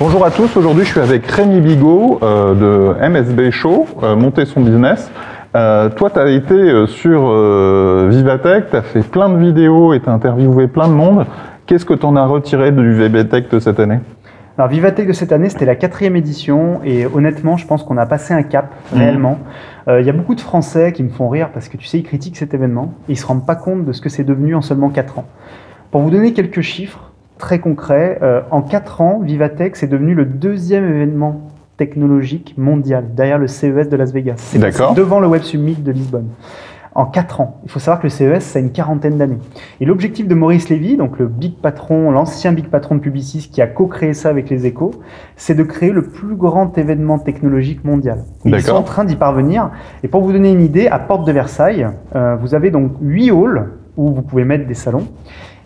Bonjour à tous, aujourd'hui je suis avec Rémi Bigot euh, de MSB Show, euh, Monter son business. Euh, toi, tu as été euh, sur Vivatech, tu as fait plein de vidéos et tu as interviewé plein de monde. Qu'est-ce que tu en as retiré du Vivatech de cette année? Alors Vivatech de cette année, c'était la quatrième édition et honnêtement, je pense qu'on a passé un cap Mhm. réellement. Euh, Il y a beaucoup de Français qui me font rire parce que tu sais, ils critiquent cet événement et ils se rendent pas compte de ce que c'est devenu en seulement quatre ans. Pour vous donner quelques chiffres très concrets, euh, en quatre ans, Vivatech c'est devenu le deuxième événement technologique mondial derrière le CES de Las Vegas. C'est devant le Web Summit de Lisbonne. En quatre ans. Il faut savoir que le CES, ça a une quarantaine d'années. Et l'objectif de Maurice Lévy, donc le big patron, l'ancien big patron de Publicis qui a co-créé ça avec les échos, c'est de créer le plus grand événement technologique mondial. Ils sont en train d'y parvenir. Et pour vous donner une idée, à Porte de Versailles, euh, vous avez donc huit halls où vous pouvez mettre des salons.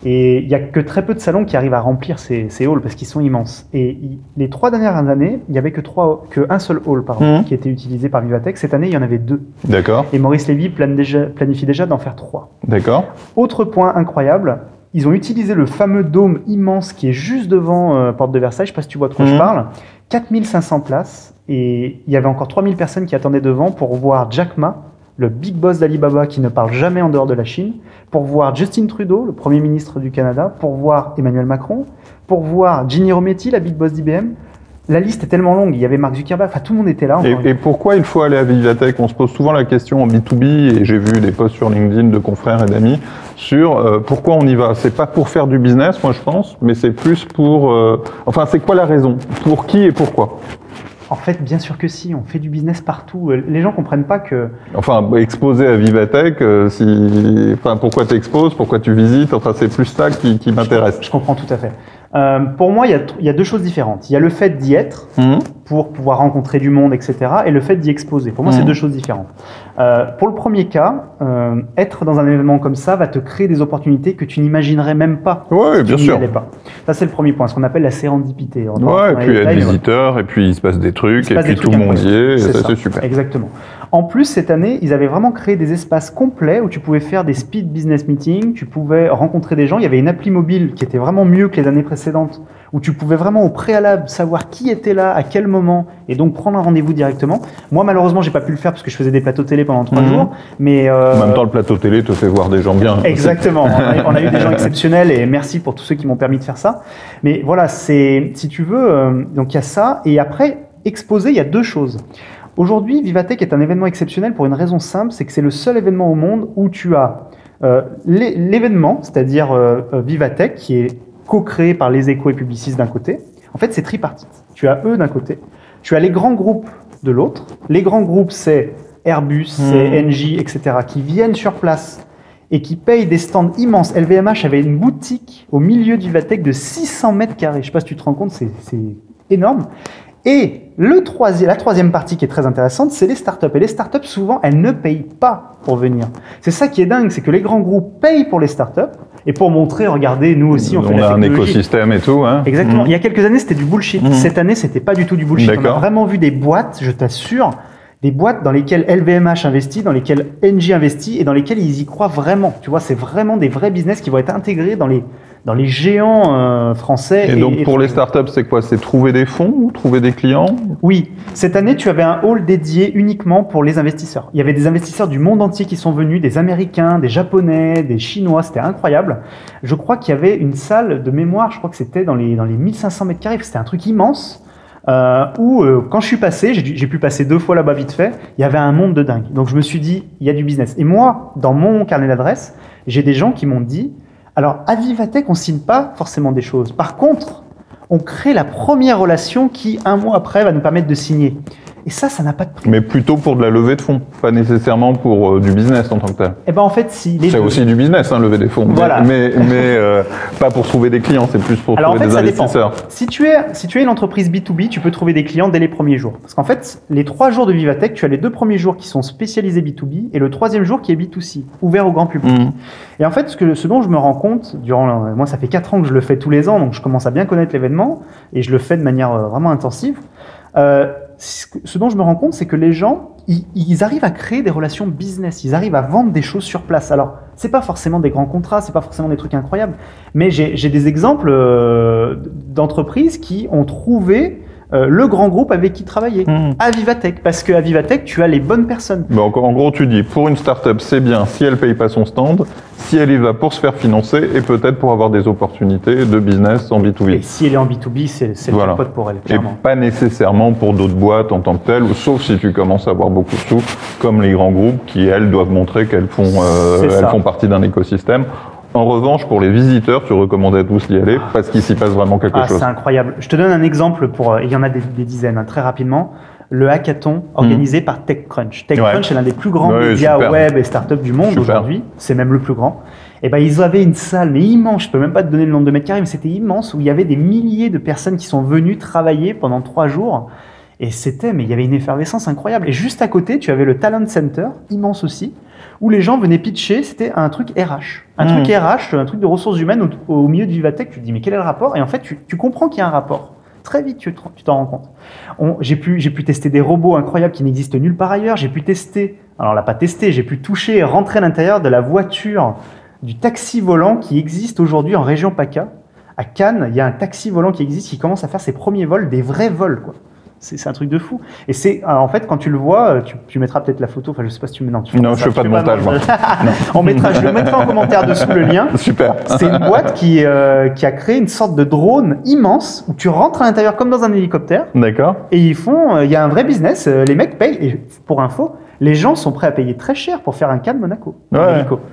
Et il n'y a que très peu de salons qui arrivent à remplir ces, ces halls parce qu'ils sont immenses. Et les trois dernières années, il n'y avait que, trois, que un seul hall pardon, Mhm. qui était utilisé par Vivatech. Cette année, il y en avait deux. D'accord, Et Maurice Lévy plane déjà- planifie déjà d'en faire trois. d'accord. Autre point incroyable, ils ont utilisé le fameux dôme immense qui est juste devant euh, Porte de Versailles, je sais pas si tu vois de quoi je Mhm. parle, 4500 places, et il y avait encore 3000 personnes qui attendaient devant pour voir Jack Ma, le big boss d'Alibaba qui ne parle jamais en dehors de la Chine, pour voir Justin Trudeau, le Premier ministre du Canada, pour voir Emmanuel Macron, pour voir Ginny Rometty, la big boss d'IBM. La liste est tellement longue, il y avait Mark Zuckerberg, enfin tout le monde était là. et pourquoi il faut aller à Vivatech On se pose souvent la question en B2B, et j'ai vu des posts sur LinkedIn de confrères et d'amis sur euh, pourquoi on y va. C'est pas pour faire du business, moi je pense, mais c'est plus pour... euh, enfin, c'est quoi la raison? Pour qui et pourquoi? En fait, bien sûr que si, on fait du business partout. Euh, Les gens comprennent pas que Enfin, exposer à Vivatech, euh, si... enfin, pourquoi tu exposes, pourquoi tu visites, enfin, c'est plus ça qui, qui m'intéresse. Je comprends tout à fait. Euh, pour moi, il y, a, il y a deux choses différentes. Il y a le fait d'y être Mhm. pour pouvoir rencontrer du monde, etc., et le fait d'y exposer. Pour moi, c'est deux choses différentes. Euh, pour le premier cas, euh, être dans un événement comme ça va te créer des opportunités que tu n'imaginerais même pas. Ouais, si bien tu sûr. pas. Ça, c'est le premier point, ce qu'on appelle la sérendipité. Ouais, et puis être détails, mais visiteur, et puis il se passe des Il trucs, et puis des tout le monde y est, et ça. c'est super. Exactement. En plus, cette année, ils avaient vraiment créé des espaces complets où tu pouvais faire des speed business meetings, tu pouvais rencontrer des gens. Il y avait une appli mobile qui était vraiment mieux que les années précédentes, où tu pouvais vraiment au préalable savoir qui était là, à quel moment, et donc prendre un rendez-vous directement. Moi, malheureusement, j'ai pas pu le faire parce que je faisais des plateaux télé pendant trois Mhm. jours, mais euh, En même temps, le plateau télé te fait voir des gens bien. Exactement. On a, on a eu des gens exceptionnels et merci pour tous ceux qui m'ont permis de faire ça. Mais voilà, c'est, si tu veux, euh, donc il y a ça. Et après, exposer, il y a deux choses. Aujourd'hui, Vivatech est un événement exceptionnel pour une raison simple, c'est que c'est le seul événement au monde où tu as euh, l'é- l'événement, c'est-à-dire euh, Vivatech, qui est co-créé par les échos et Publicis d'un côté. En fait, c'est tripartite. Tu as eux d'un côté, tu as les grands groupes de l'autre. Les grands groupes, c'est Airbus, c'est NJ, etc., qui viennent sur place et qui payent des stands immenses. LVMH avait une boutique au milieu du Vivatech de 600 mètres carrés. Je sais pas si tu te rends compte, c'est énorme. Et le troisième, la troisième partie qui est très intéressante, c'est les startups. Et les startups, souvent, elles ne payent pas pour venir. C'est ça qui est dingue, c'est que les grands groupes payent pour les startups et pour montrer, regardez, nous aussi, on, fait la a un écosystème et tout. Hein. Exactement. Mhm. Il y a quelques années, c'était du bullshit. Mhm. Cette année, c'était pas du tout du bullshit. On a vraiment vu des boîtes, je t'assure, des boîtes dans lesquelles LVMH investit, dans lesquelles NG investit et dans lesquelles ils y croient vraiment. Tu vois, c'est vraiment des vrais business qui vont être intégrés dans les, dans les géants euh, français. Et donc pour les startups, c'est quoi? C'est trouver des fonds ou trouver des clients? Oui, cette année, tu avais un hall dédié uniquement pour les investisseurs. Il y avait des investisseurs du monde entier qui sont venus, des Américains, des Japonais, des Chinois, c'était incroyable. Je crois qu'il y avait une salle de mémoire, je crois que c'était dans les, dans les 1500 mètres carrés, c'était un truc immense. Euh, où euh, quand je suis passé, j'ai pu passer deux fois là-bas vite fait, il y avait un monde de dingue. Donc je me suis dit, il y a du business. Et moi, dans mon carnet d'adresses, j'ai des gens qui m'ont dit, alors à Vivatech, on signe pas forcément des choses. Par contre, on crée la première relation qui, un mois après, va nous permettre de signer. Et ça, ça n'a pas de prix. Mais plutôt pour de la levée de fonds, pas nécessairement pour euh, du business en tant que tel. Eh ben en fait, si les C'est deux. aussi du business, hein, lever des fonds. Voilà. Mais, mais, euh, pas pour trouver des clients, c'est plus pour Alors en trouver fait, des ça dépend. investisseurs. Si tu es si tu es une entreprise B2B, tu peux trouver des clients dès les premiers jours. Parce qu'en fait, les trois jours de Vivatech, tu as les deux premiers jours qui sont spécialisés B2B et le troisième jour qui est B2C, ouvert au grand public. Mhm. Et en fait, ce, que, ce dont je me rends compte, durant, moi ça fait 4 ans que je le fais tous les ans, donc je commence à bien connaître l'événement, et je le fais de manière euh, vraiment intensive. Euh, ce dont je me rends compte, c'est que les gens, ils, arrivent à créer des relations business, ils arrivent à vendre des choses sur place. Alors, c'est pas forcément des grands contrats, c'est pas forcément des trucs incroyables, mais j'ai j'ai des exemples euh, d'entreprises qui ont trouvé euh, le grand groupe avec qui travailler. Hmm. À Vivatech, parce qu'à Vivatech, tu as les bonnes personnes. Bon, en gros, tu dis, pour une start-up, c'est bien si elle paye pas son stand, si elle y va pour se faire financer et peut-être pour avoir des opportunités de business en Et B2B. si elle est en B2B, c'est c'est le Voilà. jackpot pour elle, Et clairement. pas nécessairement pour d'autres boîtes en tant que telles, sauf si tu commences à avoir beaucoup de sous, comme les grands groupes qui, elles, doivent montrer qu'elles font, euh, elles font partie d'un écosystème. En revanche, pour les visiteurs, tu recommandes à tous d'y aller parce qu'il s'y passe vraiment quelque Ah, chose. c'est incroyable. Je te donne un exemple pour. euh, Il y en a des, des dizaines, hein, très rapidement. Le hackathon organisé par TechCrunch. TechCrunch est l'un des plus grands Hmm. Ouais, médias super. web et startups du monde aujourd'hui. C'est même le plus grand. Et ben ils avaient une salle, mais immense. Je peux même pas te donner le nombre de mètres carrés, mais c'était immense où il y avait des milliers de personnes qui sont venues travailler pendant trois jours. Et c'était, mais il y avait une effervescence incroyable. Et juste à côté, tu avais le Talent Center, immense aussi, où les gens venaient pitcher. C'était un truc RH. Un Hmm. truc RH, un truc de ressources humaines au, au milieu du Vivatech. Tu te dis, mais quel est le rapport? Et en fait, tu, tu comprends qu'il y a un rapport. Très vite, tu te- tu t'en rends compte. On- J'ai pu, j'ai pu tester des robots incroyables qui n'existent nulle part ailleurs. J'ai pu tester, alors on l'a pas testé, j'ai pu toucher et rentrer à l'intérieur de la voiture du taxi volant qui existe aujourd'hui en région PACA. À Cannes, il y a un taxi volant qui existe qui commence à faire ses premiers vols, des vrais vols, quoi. C'est un truc de fou. Et c'est, euh, en fait, quand tu le vois, euh, tu, tu mettras peut-être la photo. Enfin, je sais pas si tu me non, tu Non, pas je fais pas de montage, moi. On mettra, je le mettrai en commentaire dessous le lien. Super. C'est une boîte qui, euh, qui a créé une sorte de drone immense où tu rentres à l'intérieur comme dans un hélicoptère D'accord. et ils font, euh, il y a un vrai business. euh, les mecs payent. Et pour info, les gens sont prêts à payer très cher pour faire un cas de Monaco. Ouais,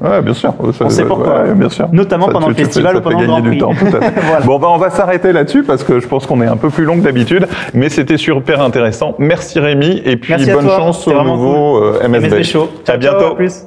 ouais, bien sûr. Ça- On sait pourquoi. ouais, bien sûr. Notamment Ça, pendant tu- le festival ou pendant le Grand du temps. Voilà. Bon, ben, on va s'arrêter là-dessus parce que je pense qu'on est un peu plus long que d'habitude, mais c'était super intéressant. Merci Rémi et puis Merci bonne chance au nouveau euh, MSB. MSB Show. À ciao, bientôt. plus.